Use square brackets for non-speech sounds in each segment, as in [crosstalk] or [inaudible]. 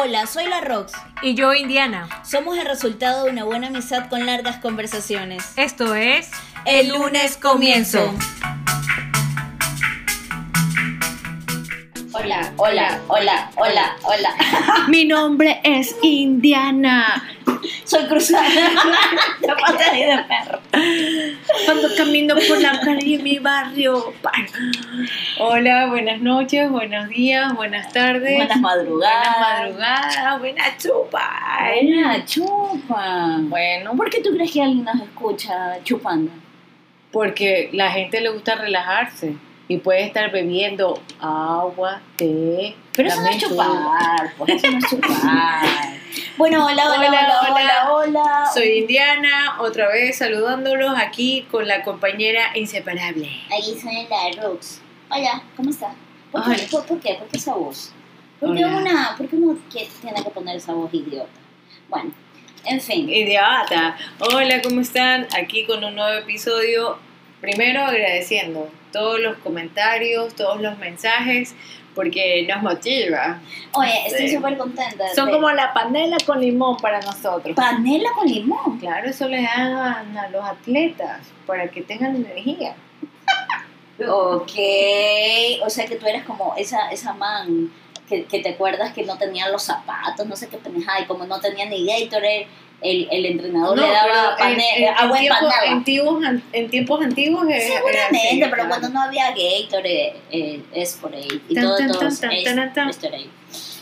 Hola, soy la Rox. Y yo, Indiana. Somos el resultado de una buena amistad con largas conversaciones. Esto es El lunes comienzo. Hola, hola, hola, hola, hola. [laughs] Mi nombre es Indiana. Soy cruzada. de pata y de perro. Cuando camino por la calle de mi barrio. Hola, buenas noches, buenos días, buenas tardes. Buenas madrugadas. Buenas madrugadas, buenas chupas. Buena chupa. Bueno, ¿Por qué tú crees que alguien nos escucha chupando? porque la gente le gusta relajarse y puede estar bebiendo agua, té. Pero eso no es chupar, pues eso no es chupar. Bueno, hola, hola, hola, Hola, hola. Soy Indiana, otra vez saludándolos aquí con la compañera inseparable. Aquí soy la Rox. Hola, ¿cómo está? ¿Por qué? Hola. ¿Por, qué? ¿Por qué esa voz? ¿Por qué, una, ¿Por qué uno tiene que poner esa voz idiota? Bueno, en fin. Idiota. Hola, ¿cómo están? Aquí con un nuevo episodio. Primero agradeciendo todos los comentarios, todos los mensajes, porque nos motiva. Oye, estoy Sí. súper contenta. Son de- como la panela con limón para nosotros. Panela con limón. Claro, eso le dan a los atletas para que tengan energía. [laughs] Ok, o sea que tú eres como esa, esa man que, que te acuerdas que no tenía los zapatos, no sé qué pendejada, y como no tenía ni Gatorade, el, el entrenador le daba en- en, en agua tiempos, empanada. en, tiempos, en tiempos antiguos era Seguramente, así, pero cuando no había Gatorade, eh, es por ahí. Y Tan, todo, tan, todo tan, es, por ahí.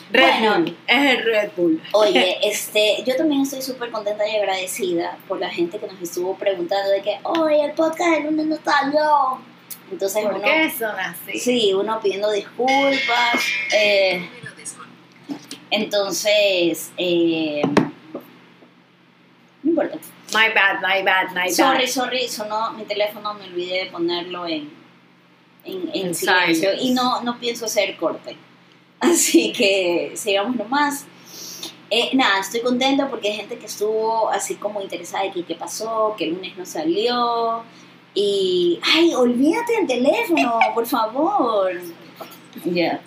Red Bueno. Bull, es el Red Bull. Oye, [laughs] este, yo también estoy súper contenta y agradecida por la gente que nos estuvo preguntando de que, oye, el podcast del lunes no salió. Entonces ¿Por uno, qué son así? sí, uno pidiendo disculpas. eh, entonces, eh, no. My bad, my bad, my bad. Sorry, sorry, sonó mi teléfono, me olvidé de ponerlo en, en, en En silencio y no, no pienso hacer corte. [laughs] Así que sigamos nomás. Eh, nada, estoy contenta porque hay gente que estuvo así como interesada de que qué pasó, que el lunes no salió. Y, ay, olvídate del teléfono, por favor. Ya.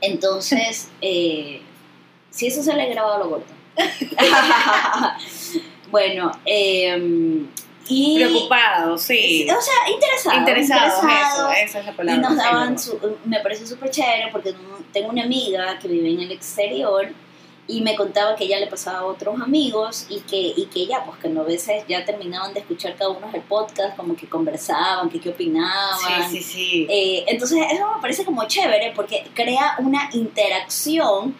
Entonces, eh, si eso se le ha grabado, lo corto. [laughs] bueno, eh, y... Preocupado, sí. O sea, interesados. Interesados, eso, interesados. esa es la Y palabra. nos daban, su, me pareció súper chévere porque no- tengo una amiga que vive en el exterior y me contaba que ella le pasaba a otros amigos y que, y que ya, pues que a veces ya terminaban de escuchar cada uno el podcast, como que conversaban, que qué opinaban. sí, sí, sí. Eh, entonces eso me parece como chévere porque crea una interacción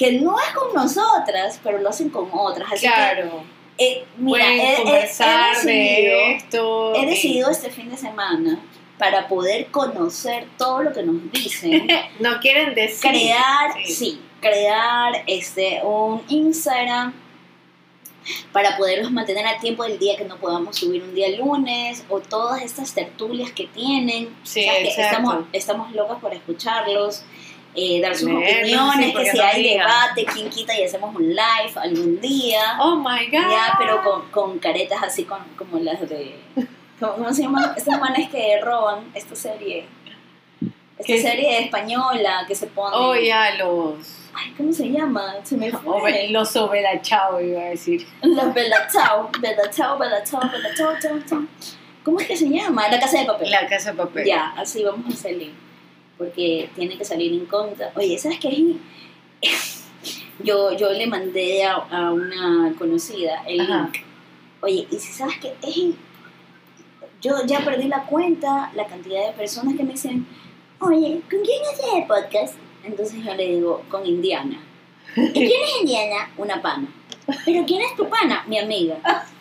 que no es con nosotras, pero lo hacen con otras. Así claro. que, eh, mira, he- he- he conversar decidido- de esto. He decidido este fin de semana para poder conocer todo lo que nos dicen, [laughs] No quieren decir. crear, Sí. sí, crear este un Instagram para poderlos mantener a tiempo del día que no podamos subir un día lunes o todas estas tertulias que tienen. Sí, O sea, que estamos, estamos locas por escucharlos. Eh, dar sus sí, opiniones, que porque si no hay debate, quién quita y hacemos un live algún día. Oh my god. Ya, pero con, con caretas así con, como las de... ¿Cómo, se llaman? Estas manes que roban esta serie. Esta ¿Qué? serie española que se pone... Oh, ya, los. Ay, ¿cómo se llama? Se me fue. ove- Los ovelachados, iba a decir. Los Belatao, Belatao, Belatao, Belatao, Tao, Tao. ¿Cómo es que se llama? La Casa de Papel. La casa de papel. Ya, así vamos a salir. Porque tiene que salir incógnita. Oye, ¿sabes qué? [laughs] Yo, yo le mandé a, a una conocida el Ajá. link. Oye, y si sabes que es. Yo ya perdí la cuenta, la cantidad de personas que me dicen, oye, ¿con quién haces el podcast? Entonces yo le digo, con Indiana. [laughs] ¿Y quién es Indiana? Una pana. ¿Pero quién es tu pana? Mi amiga. [laughs]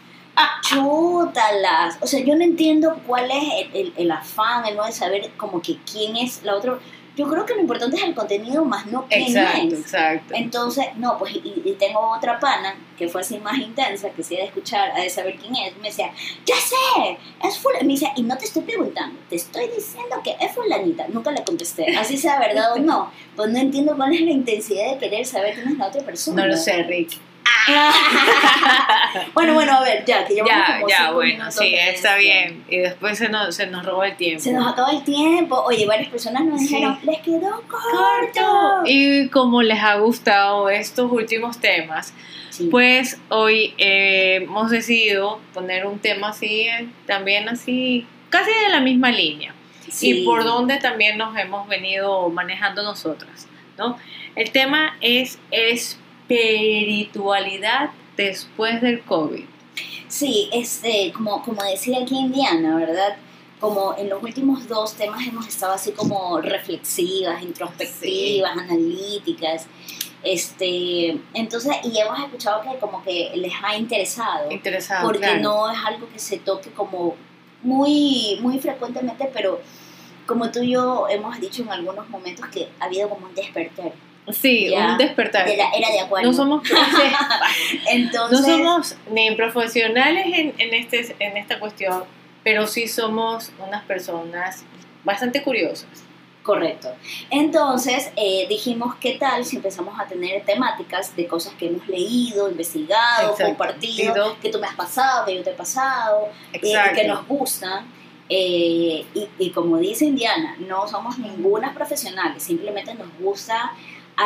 Chútalas. O sea, yo no entiendo cuál es el, el- el afán, el no de saber como que quién es la otra. Yo creo que lo importante es el contenido, más no quién Exacto, es. exacto. Entonces, no, pues, y, y tengo otra pana que fue así más intensa, que sí de escuchar, ha de saber quién es. Me decía, ya sé, es fulanita. Me decía, y no te estoy preguntando, te estoy diciendo que es fulanita. Nunca le contesté, así sea verdad o no. Pues no entiendo cuál es la intensidad de querer saber quién es la otra persona. No lo sé, Rick. [laughs] bueno, bueno, a ver, ya, que llevamos Ya, como ya, bueno, minutos sí, está bien. Y después se nos, se nos robó el tiempo. Se nos acaba el tiempo. Oye, varias personas nos Sí. dijeron, les quedó corto. Y como les ha gustado estos últimos temas, Sí. pues hoy eh, hemos decidido poner un tema así, eh, también así, casi de la misma línea. Sí. Y por donde también nos hemos venido manejando nosotras, ¿no? El tema es espiritualidad después del COVID. Sí, este, como, como decía aquí Indiana, ¿verdad? Como en los últimos dos temas hemos estado así como reflexivas, introspectivas, analíticas. Este, entonces, y hemos escuchado que como que les ha interesado. Interesado, porque claro. no es algo que se toque como muy, muy frecuentemente, pero como tú y yo hemos dicho en algunos momentos que ha habido como un despertar Sí, un despertar. de la era de Acuario. No somos, [laughs] Entonces, no somos ni profesionales en, en, este, en esta cuestión, pero sí somos unas personas bastante curiosas. Correcto. Entonces eh, dijimos, ¿qué tal si empezamos a tener temáticas de cosas que hemos leído, investigado, Exacto. compartido, que tú me has pasado, que yo te he pasado, eh, que nos gustan? Eh, y, y como dice Indiana, no somos ninguna profesionales, simplemente nos gusta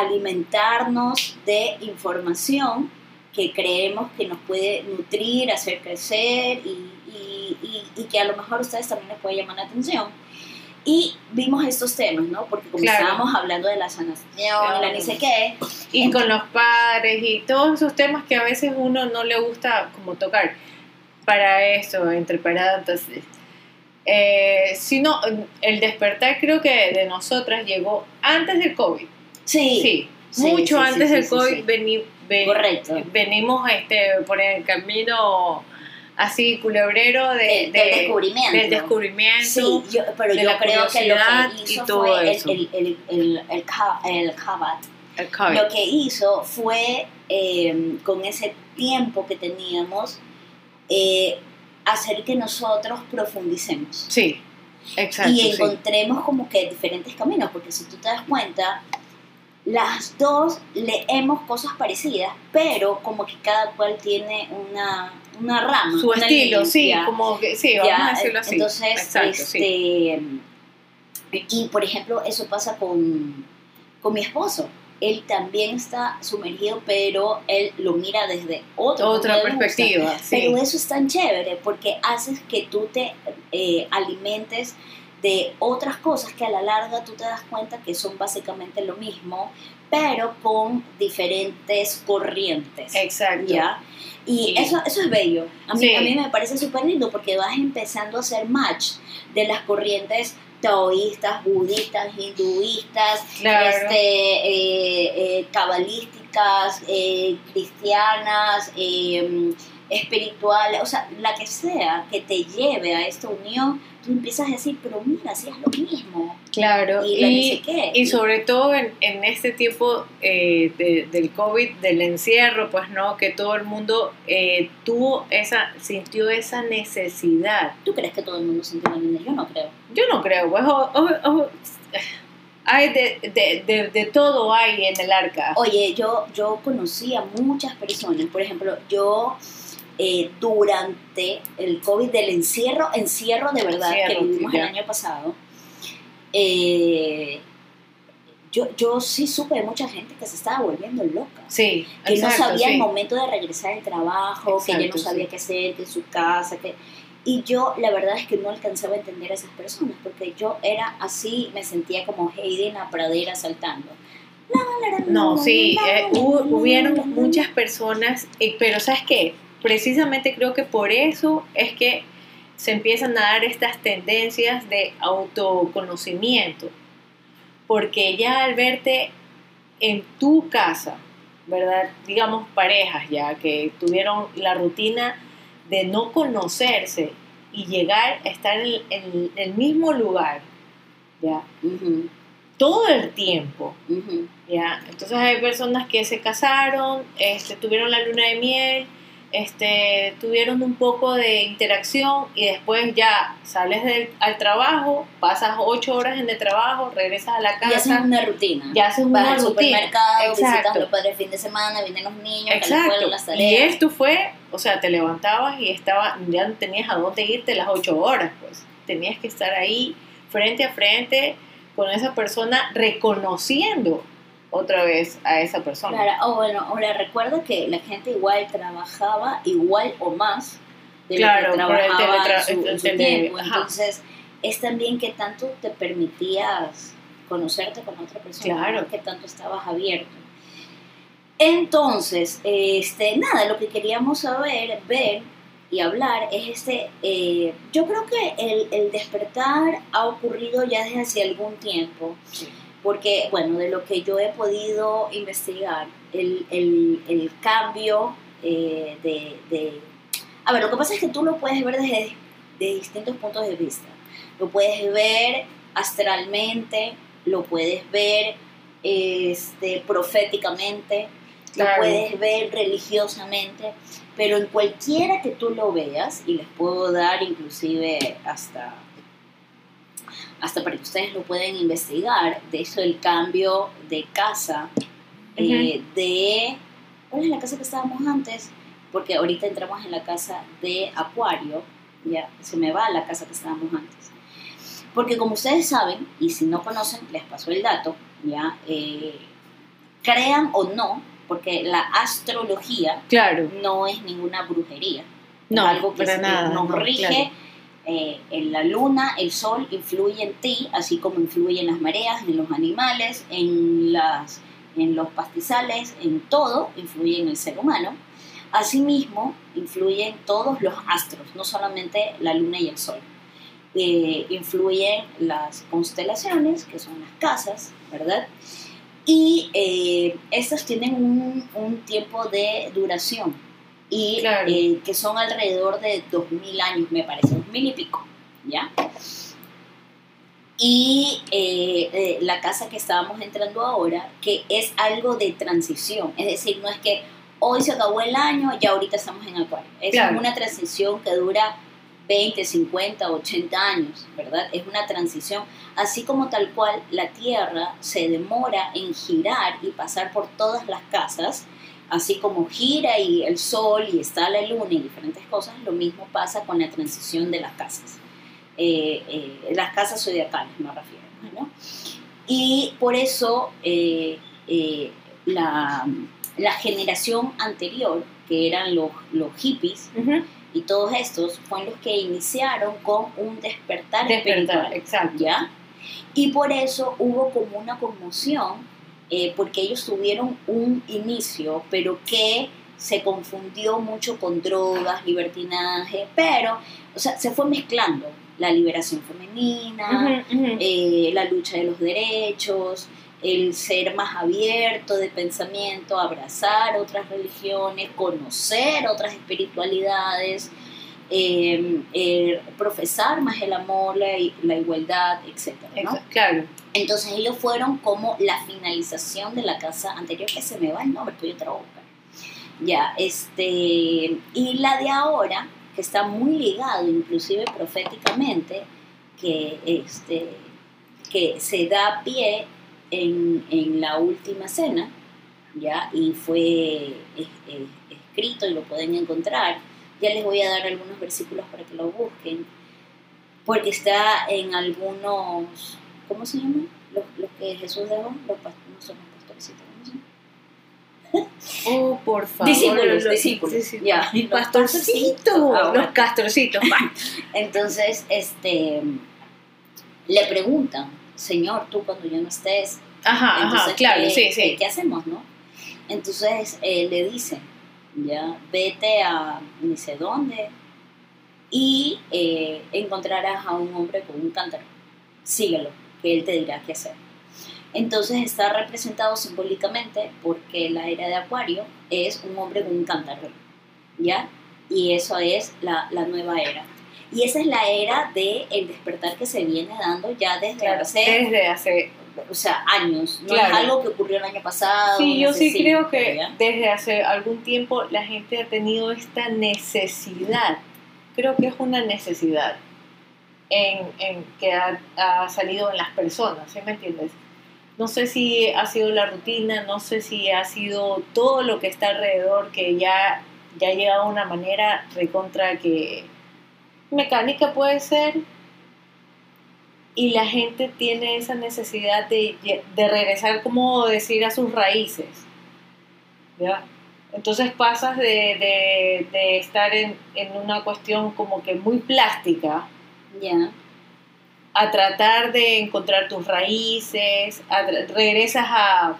alimentarnos de información que creemos que nos puede nutrir, hacer crecer y, y- y- y que a lo mejor a ustedes también les puede llamar la atención. Y vimos estos temas, ¿no? Porque como Claro. hablando de la sanación, la Claro. ni sé qué, Y con los padres y todos esos temas que a veces uno no le gusta como tocar. Para eso, entre paréntesis. Eh, sino, el despertar creo que de nosotras llegó antes del COVID. Sí, Sí, Sí, mucho sí, antes del COVID veni- ve- correcto. venimos este, por el camino así culebrero de, Del- del de- descubrimiento. del descubrimiento. Sí, yo- pero yo la creo que lo que hizo fue el, el, el, el. Lo que hizo fue, eh, con ese tiempo que teníamos, eh, hacer que nosotros profundicemos. Sí, exacto. y sí. encontremos como que diferentes caminos, porque si tú te das cuenta, las dos leemos cosas parecidas, pero como que cada cual tiene una, una rama. Su una estilo, sí, como que, sí, vamos Ya, a decirlo así. Entonces, Exacto, este, sí. y por ejemplo, eso pasa con, con mi esposo. Él también está sumergido, pero él lo mira desde otro Otra perspectiva, sí. Pero eso es tan chévere porque haces que tú te eh, alimentes de otras cosas que a la larga tú te das cuenta que son básicamente lo mismo, pero con diferentes corrientes. Exacto. ¿ya? Y Y- eso, eso es bello. A mí, Sí. a mí me parece súper lindo porque vas empezando a hacer match de las corrientes taoístas, budistas, hinduistas, Claro. este, eh, eh, cabalísticas, eh, cristianas, eh, espirituales, o sea, la que sea que te lleve a esta unión, tú empiezas a decir, pero mira, si es lo mismo. Claro, Y, sé y, qué. y sobre todo en, en este tiempo eh, de- del COVID, del encierro, pues no, que todo el mundo eh, tuvo esa, sintió esa necesidad. ¿Tú crees que todo el mundo sintió la misma? Yo no creo. Yo no creo, pues o- o- o- hay de, de, de, de todo hay en el arca. Oye, yo, yo conocí a muchas personas, por ejemplo, yo eh, durante el COVID del encierro, encierro de verdad Encierro, que vivimos el año pasado, eh, yo, yo sí supe de mucha gente que se estaba volviendo loca. Sí, Que no exacto, sabía el sí. momento de regresar al trabajo, que ya no Exacto, sabía sí. qué hacer, que en su casa, que... Y yo la verdad es que no alcanzaba a entender a esas personas, porque yo era así, me sentía como Heidi en la pradera saltando. No, sí, eh, hubo- hubieron muchas personas, eh, pero ¿sabes qué? Precisamente creo que por eso es que se empiezan a dar estas tendencias de autoconocimiento, porque ya al verte en tu casa, ¿verdad? Digamos parejas ya que tuvieron la rutina de no conocerse y llegar a estar en, en el mismo lugar, ¿ya? Todo el tiempo. ¿ya? Entonces hay personas que se casaron, este, tuvieron la luna de miel, este, tuvieron un poco de interacción y después ya sales del, al trabajo, pasas ocho horas en el trabajo, regresas a la casa. Ya haces una rutina. Ya haces una Vas al rutina. supermercado, visitas Exacto. a los padres el fin de semana, vienen los niños, la Exacto. escuela, las Y tareas. esto fue, o sea, te levantabas y estaba, ya no tenías a dónde irte las ocho horas, pues. Tenías que estar ahí frente a frente con esa persona reconociendo otra vez a esa persona. Claro, oh, bueno, ahora recuerda que la gente igual trabajaba igual o más de Claro, lo que trabajaba teletra- en su, en su tiempo. Entonces, es también que tanto te permitías conocerte con otra persona, Claro. que tanto estabas abierto. Entonces, este, nada, lo que queríamos saber, ver y hablar es este, eh, yo creo que el, el despertar ha ocurrido ya desde hace algún tiempo, Sí. Porque, bueno, de lo que yo he podido investigar, el, el, el cambio eh, de, de... A ver, lo que pasa es que tú lo puedes ver desde de distintos puntos de vista. Lo puedes ver astralmente, lo puedes ver este, proféticamente, lo puedes ver religiosamente, pero en cualquiera que tú lo veas, y les puedo dar inclusive hasta, hasta para que ustedes lo puedan investigar, de eso el cambio de casa, eh, de... ¿Cuál es la casa que estábamos antes? Porque ahorita entramos en la casa de Acuario, ya se me va la casa que estábamos antes. Porque como ustedes saben, y si no conocen, les paso el dato, ya, eh, crean o no, porque la astrología Claro, no es ninguna brujería. no, algo que para se- nada. nos no, rige. claro. Eh, en la luna, el sol influye en ti, así como influye en las mareas, en los animales, en, las, en los pastizales, en todo, influye en el ser humano. Asimismo, influyen todos los astros, no solamente la luna y el sol. Eh, influyen las constelaciones, que son las casas, ¿verdad? Y eh, estas tienen un, un tiempo de duración y Claro. eh, que son alrededor de 2000 años, me parece, 2000 y pico, ¿ya? Y eh, eh, la casa que estábamos entrando ahora, que es algo de transición, es decir, no es que hoy se acabó el año, ya ahorita estamos en Acuario, es Claro. una transición que dura 20, 50, 80 años, ¿verdad? Es una transición, así como tal cual la Tierra se demora en girar y pasar por todas las casas, así como gira y el Sol y está la Luna y diferentes cosas, lo mismo pasa con la transición de las casas. Eh, eh, las casas zodiacales me refiero, ¿no? Y por eso eh, la, la generación anterior, que eran los, los hippies, y todos estos fueron los que iniciaron con un despertar, Despertar, espiritual, exacto. ¿ya? Y por eso hubo como una conmoción, eh, porque ellos tuvieron un inicio, pero que se confundió mucho con drogas, libertinaje, pero, o sea, se fue mezclando la liberación femenina, eh, la lucha de los derechos, el ser más abierto de pensamiento, abrazar otras religiones, conocer otras espiritualidades, eh, eh, profesar más el amor, la, la igualdad, etc. Claro. Entonces ellos fueron como la finalización de la casa anterior, que se me va el nombre, pero yo te. Ya, este, y la de ahora, que está muy ligado inclusive proféticamente, que, este, que se da pie en, en la última cena, ya, y fue es- es- escrito y lo pueden encontrar. Ya les voy a dar algunos versículos para que lo busquen, porque está en algunos, ¿cómo se llaman? Los, los que Jesús dejó, los no son los pastorcitos, ¿cómo se llaman? Oh, por favor. Discípulos, Los- discípulos. sí. Ya, los pastorcitos. Ah, bueno. Los castorcitos. va. Entonces, este, le preguntan, Señor, tú cuando yo no estés, Ajá, entonces, ajá, claro, ¿qué, sí, sí. ¿qué hacemos, no? Entonces eh, le dicen, ya, vete a ni sé dónde y eh, encontrarás a un hombre con un cántaro. Síguelo, que él te dirá qué hacer. Entonces está representado simbólicamente porque la era de Acuario es un hombre con un cántaro, ¿ya? Y eso es la, la nueva era. Y esa es la era del el despertar que se viene dando ya desde Claro, hace desde hace o sea, años, no es algo que ocurrió el año pasado. Sí, yo sí creo que desde hace algún tiempo la gente ha tenido esta necesidad, creo que es una necesidad en, en que ha, ha, salido en las personas, ¿sí me entiendes? No sé si ha sido la rutina, no sé si ha sido todo lo que está alrededor que ya, ya ha llegado a una manera recontra que mecánica puede ser, y la gente tiene esa necesidad de, regresar, como decir, a sus raíces. ¿ya? Entonces pasas de, estar en, una cuestión como que muy plástica a tratar de encontrar tus raíces, regresas a,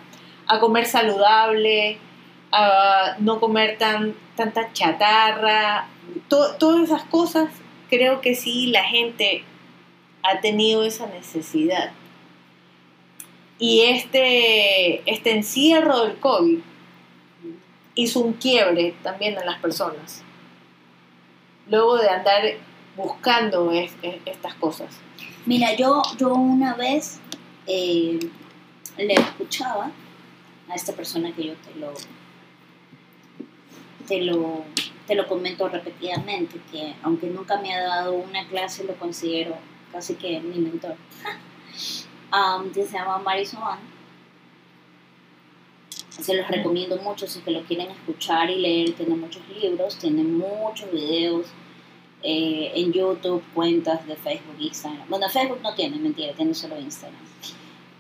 comer saludable, a no comer tan, tanta chatarra, todas esas cosas creo que sí la gente ha tenido esa necesidad. Y este, este encierro del COVID hizo un quiebre también en las personas. Luego de andar buscando estas cosas. Mira, yo, yo una vez eh, le escuchaba a esta persona que yo te lo, te lo, te lo comento repetidamente, que aunque nunca me ha dado una clase, lo considero casi que mi mentor, um, [laughs] que se llama Marisol Se los recomiendo mucho si que lo quieren escuchar y leer. Tiene muchos libros, tiene muchos videos eh, en YouTube, cuentas de Facebook, Instagram. Bueno, Facebook no tiene, mentira, tiene solo Instagram.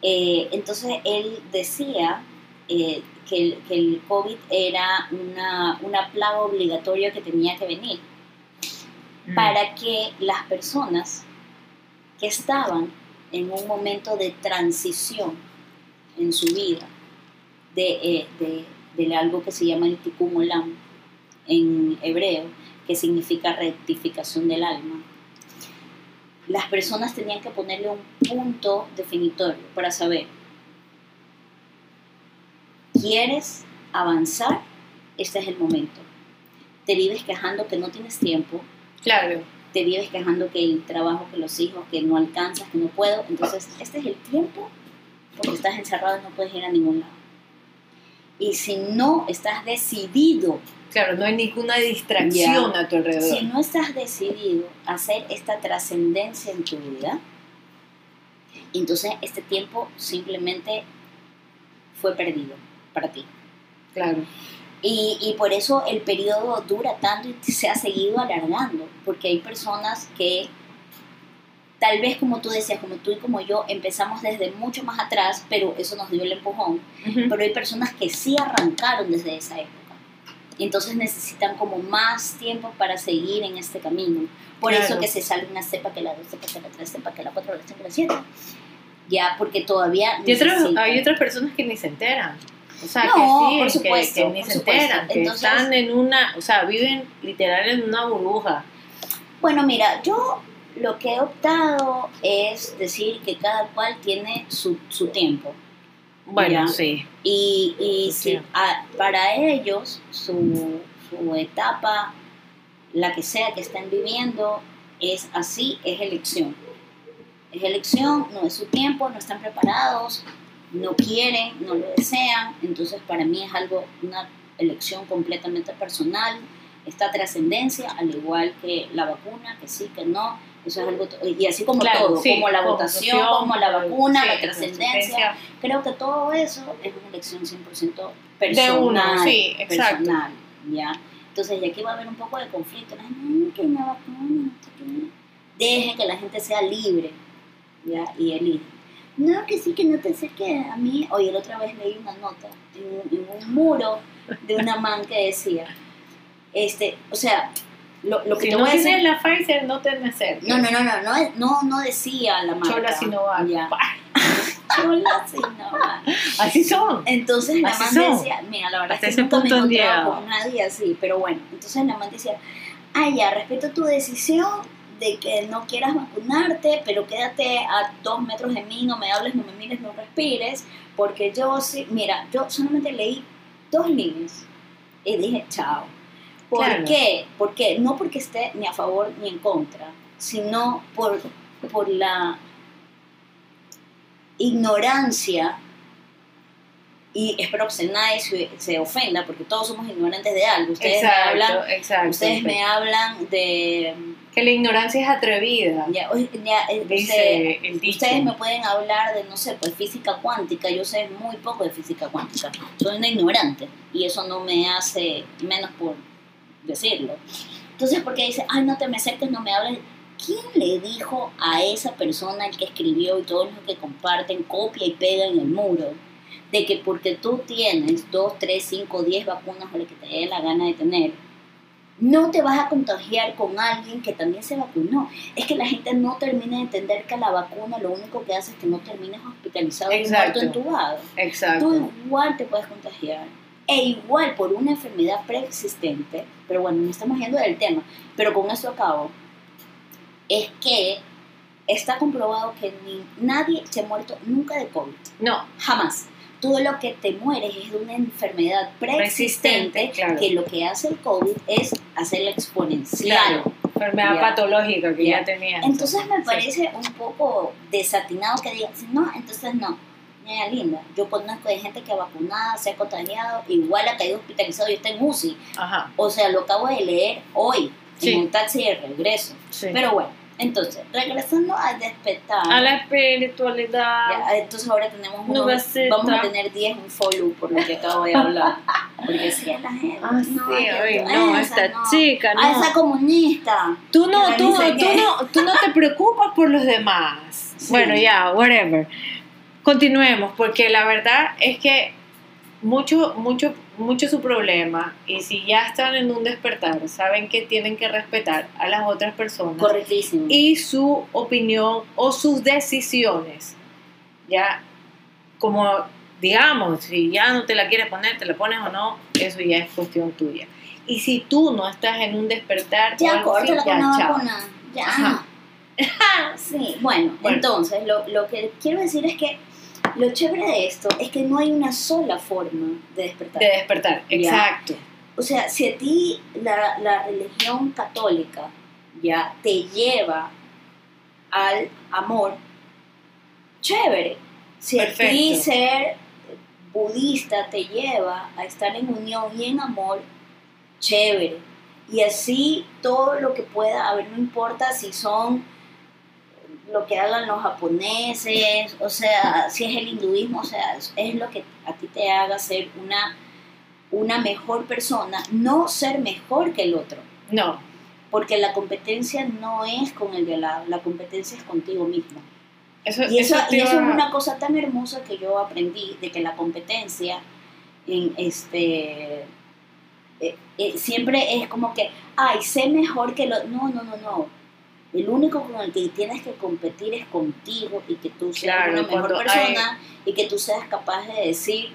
Eh, entonces él decía eh, que, el, que, el, COVID era una, una plaga obligatoria que tenía que venir mm. para que las personas que estaban en un momento de transición en su vida de, eh, de, algo que se llama el tikkun olam en hebreo, que significa rectificación del alma. Las personas tenían que ponerle un punto definitorio para saber, ¿quieres avanzar? Este es el momento. Te vives quejando que no tienes tiempo. Claro te vives quejando que el trabajo, que los hijos, que no alcanzas, que no puedo. Entonces, este es el tiempo porque estás encerrado y no puedes ir a ningún lado. Y si no estás decidido. Claro, no hay ninguna distracción a tu alrededor. Si no estás decidido a hacer esta trascendencia en tu vida, entonces este tiempo simplemente fue perdido para ti. Claro. Y, y, por eso el periodo dura tanto y se ha seguido alargando, porque hay personas que tal vez como tú decías, como tú y como yo, empezamos desde mucho más atrás, pero eso nos dio el empujón, pero hay personas que sí arrancaron desde esa época. Entonces necesitan como más tiempo para seguir en este camino. Por eso que se sale una cepa, que la dos cepa, que la tres cepa, que la cuatro, que la siete. Ya, porque todavía... Y hay otras personas que ni se enteran. O sea, que sí, que, ni se enteran, que están en una, o sea, viven literal en una burbuja. Bueno, mira, yo lo que he optado es decir que cada cual tiene su, su tiempo. Bueno, sí. Y, y si para ellos su, su etapa, la que sea que estén viviendo, es así, es elección. Es elección, no es su tiempo, no están preparados, no quieren, no lo desean, entonces para mí es algo, una elección completamente personal, esta trascendencia, al igual que la vacuna, que sí, que no, eso es algo, y así como todo, como la votación, como la vacuna, la trascendencia, creo que todo eso es una elección 100% personal, sí, personal, ¿ya? Entonces, ya aquí va a haber un poco de conflicto, no, que una vacuna, dejen que la gente sea libre, ¿ya? Y elige no, que sí, que no te acerques a mí. Oye, la otra vez leí una nota en un, muro de una man que decía, este, o sea, lo, lo que si te no voy a decir... la Pfizer, no te acerques. No, no, no, no, no, no, no decía la marca. Chola Sinovac. Ya. [laughs] Chola Sinovac. Así son. Entonces la man decía, mira, la verdad es que nunca me encontraba con nadie así, pero bueno, entonces la man decía, ay, ya, respeto tu decisión, de que no quieras vacunarte, pero quédate a dos metros de mí, no me hables, no me mires, no respires, porque yo sí, mira, yo solamente leí dos líneas y dije, chao. ¿Por qué? Porque no porque esté ni a favor ni en contra, sino por, por la ignorancia, y espero que nadie se, se ofenda, porque todos somos ignorantes de algo. Ustedes me hablan, exacto. ustedes me hablan de que la ignorancia es atrevida. Ya, ya, eh, dice el dicho. Ustedes me pueden hablar de, no sé, pues física cuántica. Yo sé muy poco de física cuántica. Soy una ignorante y eso no me hace menos por decirlo. Entonces, porque dice, ay, no te me acerques, no me hables. ¿Quién le dijo a esa persona el que escribió y todos los que comparten, copia y pega en el muro, de que porque tú tienes dos, tres, cinco, diez vacunas o lo que te dé la gana de tener, no te vas a contagiar con alguien que también se vacunó. Es que la gente no termina de entender que la vacuna lo único que hace es que no termines hospitalizado y muerto entubado. Exacto. Tú igual te puedes contagiar. E igual por una enfermedad preexistente, pero bueno, no estamos yendo del tema, pero con eso acabo, es que está comprobado que ni, nadie se ha muerto nunca de COVID. No. Jamás todo lo que te mueres es de una enfermedad preexistente, que lo que hace el COVID es hacerla exponencial. Enfermedad patológica que ya, tenía. Entonces me parece un poco desatinado que digan, no, entonces no. Linda, yo conozco de gente que ha vacunada, se ha contagiado, igual ha caído hospitalizado y está en UCI. Ajá. O sea, lo acabo de leer hoy, en un taxi de regreso. Pero bueno, entonces, regresando al despertar. A la espiritualidad. entonces ahora tenemos uno, vamos a tener 10 un follow por lo que acabo de hablar. Porque si la gente. Ah, no, sí, no, esta chica, no. A esa comunista. Tú no, tú, tú, no, tú no te preocupas por los demás. [laughs] Bueno, ya, whatever. Continuemos, porque la verdad es que mucho, mucho mucho su problema y si ya están en un despertar, saben que tienen que respetar a las otras personas Correctísimo. y su opinión o sus decisiones. Ya, como digamos, si ya no te la quieres poner, te la pones o no, eso ya es cuestión tuya. Y si tú no estás en un despertar, ya corta la ya, Ya. [laughs] sí, bueno, entonces lo, lo que quiero decir es que lo chévere de esto es que no hay una sola forma de despertar. De despertar, exacto. O sea, si a ti la, la religión católica ya te lleva al amor, chévere. Si a ti ser budista te lleva a estar en unión y en amor, chévere. Y así todo lo que pueda haber, no importa si son lo que hagan los japoneses, o sea, si es el hinduismo, o sea, es lo que a ti te haga ser una, una mejor persona, no ser mejor que el otro. No. Porque la competencia no es con el de lado, la competencia es contigo mismo. Eso, y eso, y eso es una cosa tan hermosa que yo aprendí, de que la competencia en este eh, eh, siempre es como que, ay, sé mejor que lo... No, no, no, no el único con el que tienes que competir es contigo y que tú seas una mejor persona y que tú seas capaz de decir,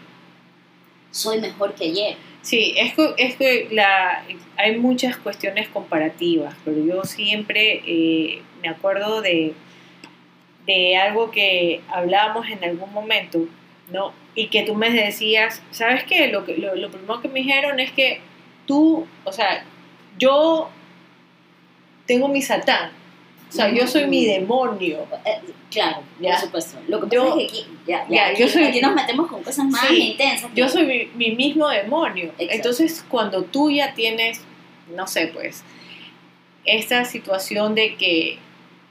soy mejor que ayer. Sí, es que, es que la, hay muchas cuestiones comparativas, pero yo siempre eh, me acuerdo de, de algo que hablábamos en algún momento, ¿no? Y que tú me decías, ¿sabes qué? Lo, lo, lo primero que me dijeron es que tú, o sea, yo tengo mi satán, o sea, yo soy mi demonio. Eh, claro, por supuesto. Lo que pasa es que aquí, ya, ya, yo soy, aquí nos metemos con cosas más intensas. Yo soy mi, mismo demonio. Entonces, cuando tú ya tienes, no sé, pues, esta situación de que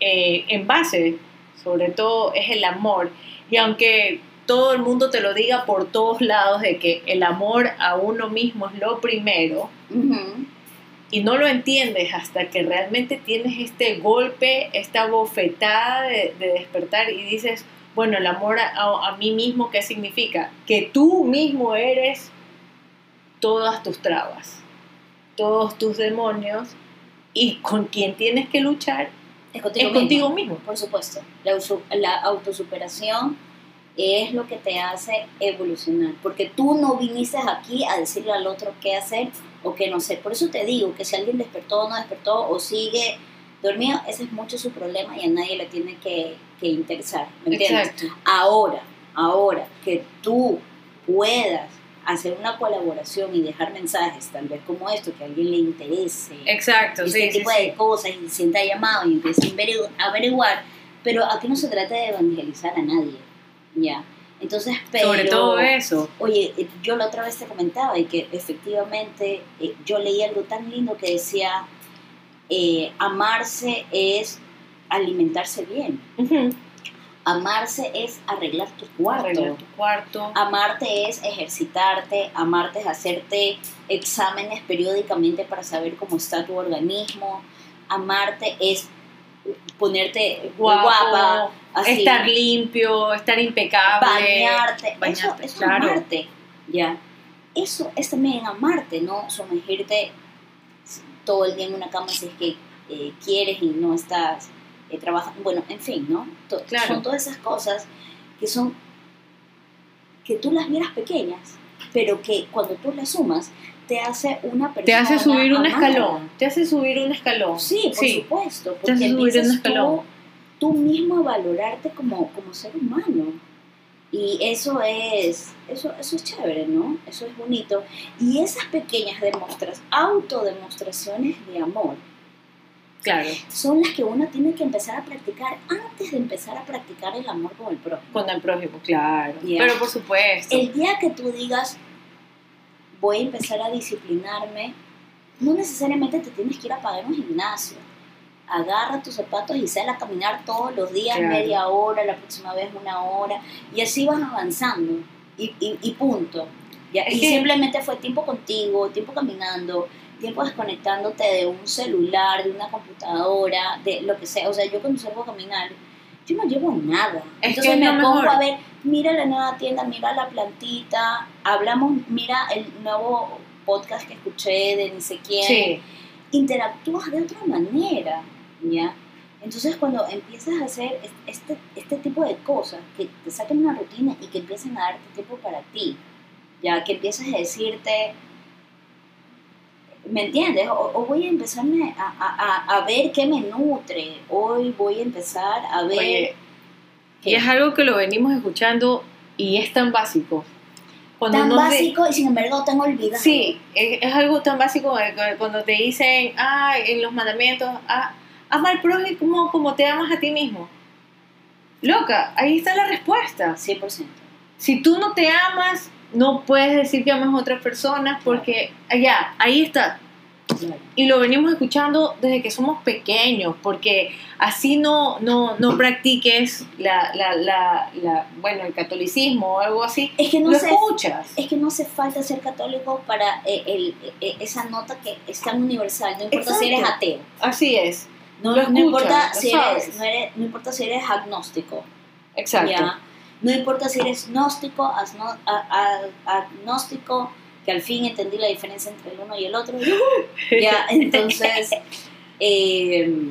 eh, en base, sobre todo, es el amor. Y aunque todo el mundo te lo diga por todos lados de que el amor a uno mismo es lo primero, y no lo entiendes hasta que realmente tienes este golpe, esta bofetada de, despertar y dices, bueno, el amor a, mí mismo, ¿qué significa? Que tú mismo eres todas tus trabas, todos tus demonios y con quien tienes que luchar es contigo, mismo. Por supuesto, la, la autosuperación es lo que te hace evolucionar, porque tú no viniste aquí a decirle al otro qué hacer, o que no sé. Por eso te digo que si alguien despertó o no despertó o sigue dormido, ese es mucho su problema y a nadie le tiene que, interesar. ¿Me entiendes? Ahora, ahora que tú puedas hacer una colaboración y dejar mensajes, tal vez como esto, que a alguien le interese. Exacto, este tipo de cosas y sienta llamado y empiece a averiguar, pero aquí no se trata de evangelizar a nadie. Ya. Entonces, pero... Sobre todo eso. Oye, eh, yo la otra vez te comentaba y que efectivamente eh, yo leí algo tan lindo que decía, eh, amarse es alimentarse bien. Amarse es arreglar tu cuarto. Arreglar tu cuarto. Amarte es ejercitarte, amarte es hacerte exámenes periódicamente para saber cómo está tu organismo. Amarte es ponerte Guapo, guapa, así, estar limpio, estar impecable. bañarte, eso, bañarte, eso claro. es amarte, ya. Eso es también amarte, ¿no? Sumergirte todo el día en una cama si es que eh, quieres y no estás eh, trabajando, bueno, en fin, ¿no? To- Claro. Son todas esas cosas que son, que tú las miras pequeñas, pero que cuando tú las sumas, te hace una persona Te hace subir un amada. escalón. Te hace subir un escalón. Sí, por supuesto, Te hace porque subir un escalón. tú, tú mismo a valorarte como, como ser humano. Y eso es, eso, eso es chévere, ¿no? Eso es bonito. Y esas pequeñas demostras, autodemostraciones de amor Claro. son las que uno tiene que empezar a practicar antes de empezar a practicar el amor con el prójimo. Con el prójimo, claro. Ya. Pero por supuesto. El día que tú digas, voy a empezar a disciplinarme, no necesariamente te tienes que ir a pagar un gimnasio. Agarra tus zapatos y sal a caminar todos los días, Claro. media hora, la próxima vez una hora, y así vas avanzando, y, y- y punto. Ya, y simplemente fue tiempo contigo, tiempo caminando, tiempo desconectándote de un celular, de una computadora, de lo que sea. O sea, yo cuando salgo a caminar, yo no llevo nada. Es Entonces que me pongo mejor. a ver, mira la nueva tienda, mira la plantita, hablamos, mira el nuevo podcast que escuché de ni sé quién. Sí. Interactúas de otra manera, ¿ya? Entonces cuando empiezas a hacer es- este, este tipo de cosas, que te saquen una rutina y que empiecen a darte tiempo para ti, ya que empieces a decirte, ¿me entiendes? O, o voy a empezarme a, a- a- ver qué me nutre, hoy voy a empezar a ver... Oye, y es algo que lo venimos escuchando y es tan básico. Cuando tan no te- básico y sin embargo tan olvidado. Sí, es, es algo tan básico que cuando te dicen, ah, en los mandamientos, ah, ama al prójimo como, como te amas a ti mismo. Loca, ahí está la respuesta. 100%. Si tú no te amas, no puedes decir que amas a otras personas porque allá, ahí está. Y lo venimos escuchando desde que somos pequeños, porque así no, no, no practiques la, la, la, la- bueno, el catolicismo o algo así. Es que no lo se escuchas. es que no hace falta ser católico para eh, el- eh, esa nota que es tan universal. No importa si eres ateo. Así es. No, Lo no escuchas, importa lo si eres, no, eres- no importa si eres agnóstico. Exacto. ¿ya? No importa si eres gnóstico, asno- a- a- agnóstico, que al fin entendí la diferencia entre el uno y el otro. [laughs] Ya, entonces, eh,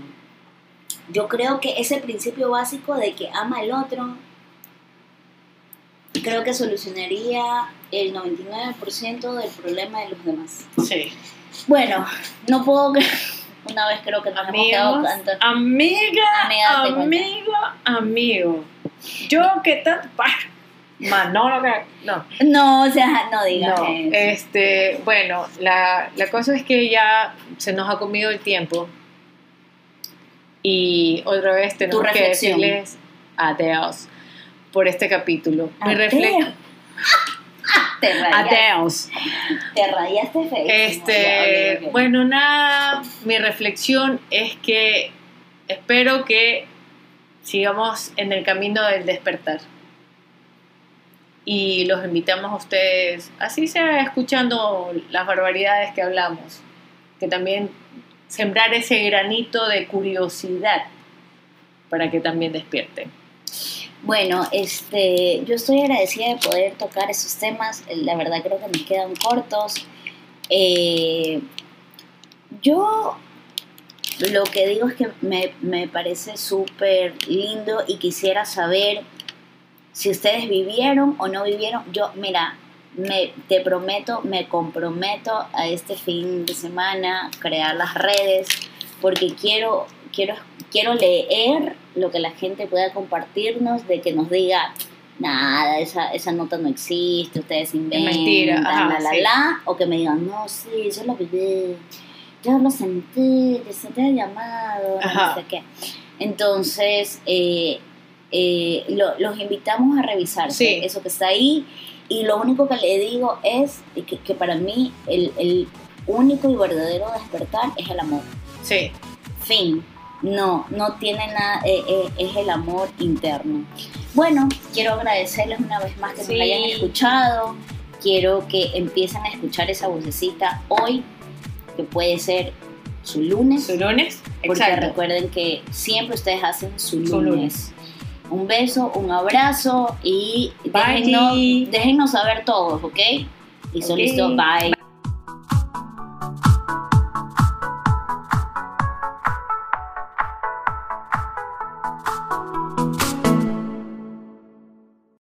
yo creo que ese principio básico de que ama al otro, creo que solucionaría el 99% del problema de los demás. Sí. Bueno, no puedo. Una vez creo que nos hemos quedado Amigos, tanto. amiga, Amiga, amigo, amigo. Yo que tanto... Manolo. No, No, o sea, no digas no. eso. Este, bueno, la, la cosa es que ya se nos ha comido el tiempo. Y otra vez tenemos que decirles adiós por este capítulo. Mi Ateo. reflex- [laughs] Te rayaste, Adiós. te rayaste feísimo. Este, Ya, bueno, nada, mi reflexión es que espero que sigamos en el camino del despertar. Y los invitamos a ustedes, así sea escuchando las barbaridades que hablamos, que también sembrar ese granito de curiosidad para que también despierten. Bueno, este, yo estoy agradecida de poder tocar esos temas. La verdad creo que nos quedan cortos. Eh, yo lo que digo es que me, me parece súper lindo y quisiera saber si ustedes vivieron o no vivieron. Yo, mira, me, te prometo, me comprometo a este fin de semana crear las redes porque quiero, quiero, quiero leer lo que la gente pueda compartirnos, de que nos diga, nada, esa, esa nota no existe, ustedes inventan, mentira, ajá, la, la, sí. la, o que me digan, no, sí, yo lo viví, yo lo sentí, yo sentí el llamado, Ajá. no sé qué. Entonces, eh, eh, lo- los invitamos a revisar Sí. eso que está ahí. Y lo único que le digo es que, que para mí el, el único y verdadero despertar es el amor. Sí. Fin. No, no tiene nada, eh, eh, es el amor interno. Bueno, quiero agradecerles una vez más que Sí. nos hayan escuchado. Quiero que empiecen a escuchar esa vocecita hoy, que puede ser su lunes. Su lunes. Porque Exacto. recuerden que siempre ustedes hacen su lunes. Su lunes. Un beso, un abrazo y Bye. déjennos, déjennos saber todos, ¿ok? Listo, Ok. listo, bye.